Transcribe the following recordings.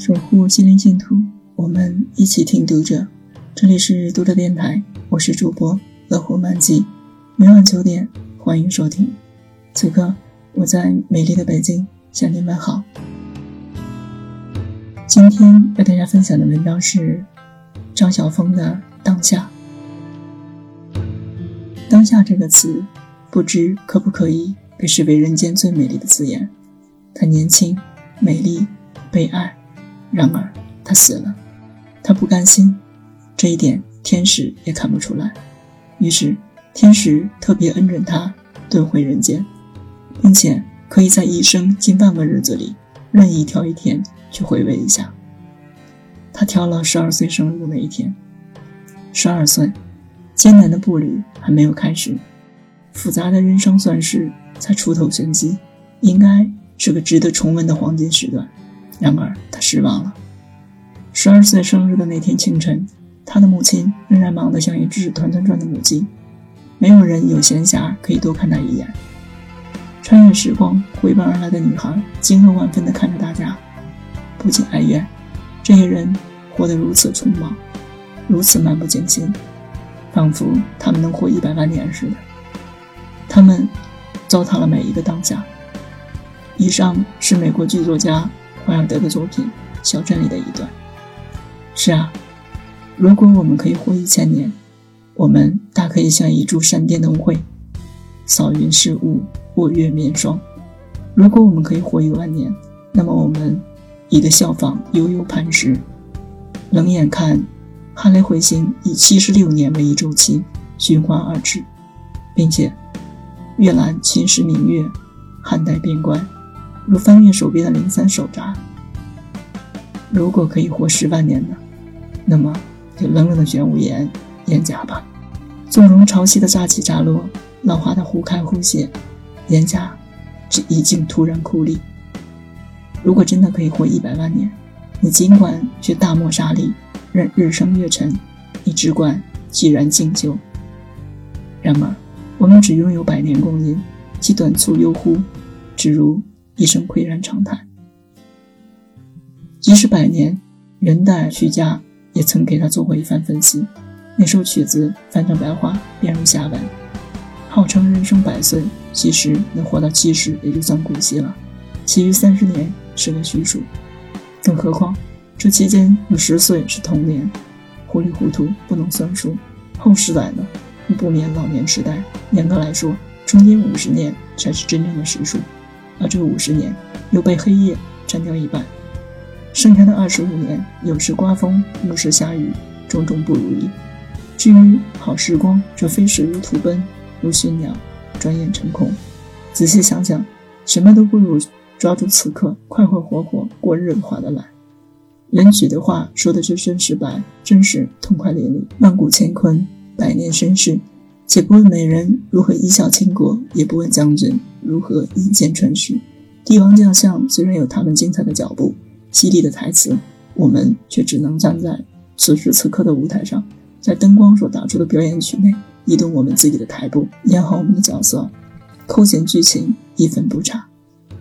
守护心灵净土，我们一起听读者。这里是读者电台，我是主播乐活漫记，每晚九点欢迎收听。此刻我在美丽的北京向您问好。今天为大家分享的文章是张晓峰的《当下》。当下这个词，不知可不可以被视为人间最美丽的字眼？他年轻、美丽、被爱。然而，他死了，他不甘心，这一点天使也看不出来。于是，天使特别恩准他遁回人间，并且可以在一生近半个日子里任意挑一天去回味一下。他挑了十二岁生日那一天。十二岁，艰难的步履还没有开始，复杂的人生算式才出头玄机，应该是个值得重温的黄金时段。然而，他失望了。十二岁生日的那天清晨，他的母亲仍然忙得像一只团团转的母鸡，没有人有闲暇可以多看他一眼。穿越时光回奔而来的女孩惊愕万分地看着大家，不禁哀怨：这些人活得如此匆忙，如此漫不经心，仿佛他们能活一百万年似的。他们糟蹋了每一个当下。以上是美国剧作家。怀尔德的作品《小镇》里的一段。是啊，如果我们可以活一千年，我们大可以像一株闪电灯会，扫云是雾，卧月眠霜；如果我们可以活一万年，那么我们已得效仿悠悠磐石，冷眼看哈雷彗星以七十六年为一周期循环而至，并且月兰侵蚀明月，汉代边关。如翻越手边的零散手札。如果可以活十万年呢？那么就冷冷的玄武岩岩甲吧，纵容潮汐的乍起乍落，浪花的忽开忽谢，岩甲只已经突然枯立。如果真的可以活一百万年，你尽管去大漠沙砾，任日升月沉，你只管寂然静修。然而，我们只拥有百年光阴，其短促悠忽，只如。一声喟然长叹。即使百年，元代徐家也曾给他做过一番分析。那首曲子翻成白话，便如下文：号称人生百岁，其实能活到七十也就算古稀了，其余三十年是个虚数。更何况这期间有十岁是童年，糊里糊涂不能算数。后十载呢，不免老年痴呆。严格来说，中间五十年才是真正的实数。而这五十年又被黑夜占掉一半，剩下的二十五年，有时刮风，有时下雨，种种不如意。至于好时光，这非是如土奔，如驯鸟，转眼成空。仔细想想，什么都不如抓住此刻，快快活活过日子划得来。人许的话说的是真实白，真是痛快淋漓。万古乾坤，百年身世，且不问美人如何一笑倾国，也不问将军。如何一剑穿石？帝王将相虽然有他们精彩的脚步、犀利的台词，我们却只能站在此时此刻的舞台上，在灯光所打出的表演曲内移动我们自己的台步，演好我们的角色，扣紧剧情，一分不差。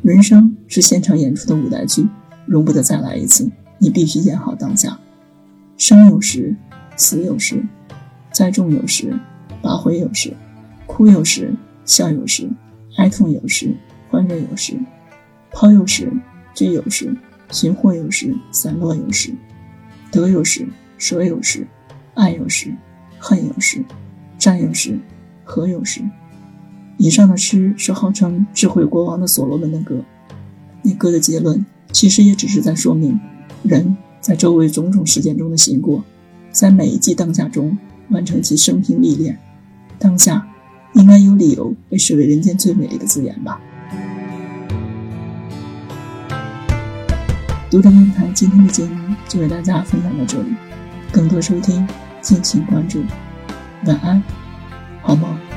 人生是现场演出的舞台剧，容不得再来一次。你必须演好当下。生有时，死有时，栽种有时，拔灰有时，哭有时，笑有时。哀痛有时，欢乐有时；抛有时，聚有时；寻获有时，散落有时；得有时，舍有时；爱有时，恨有时；战有时，和有时。以上的诗是号称智慧国王的所罗门的歌。那歌的结论，其实也只是在说明，人在周围种种事件中的行过，在每一季当下中完成其生平历练。当下。应该有理由被视为人间最美丽的字眼吧。读者电台今天的节目就为大家分享到这里，更多收听敬请关注。晚安，好梦。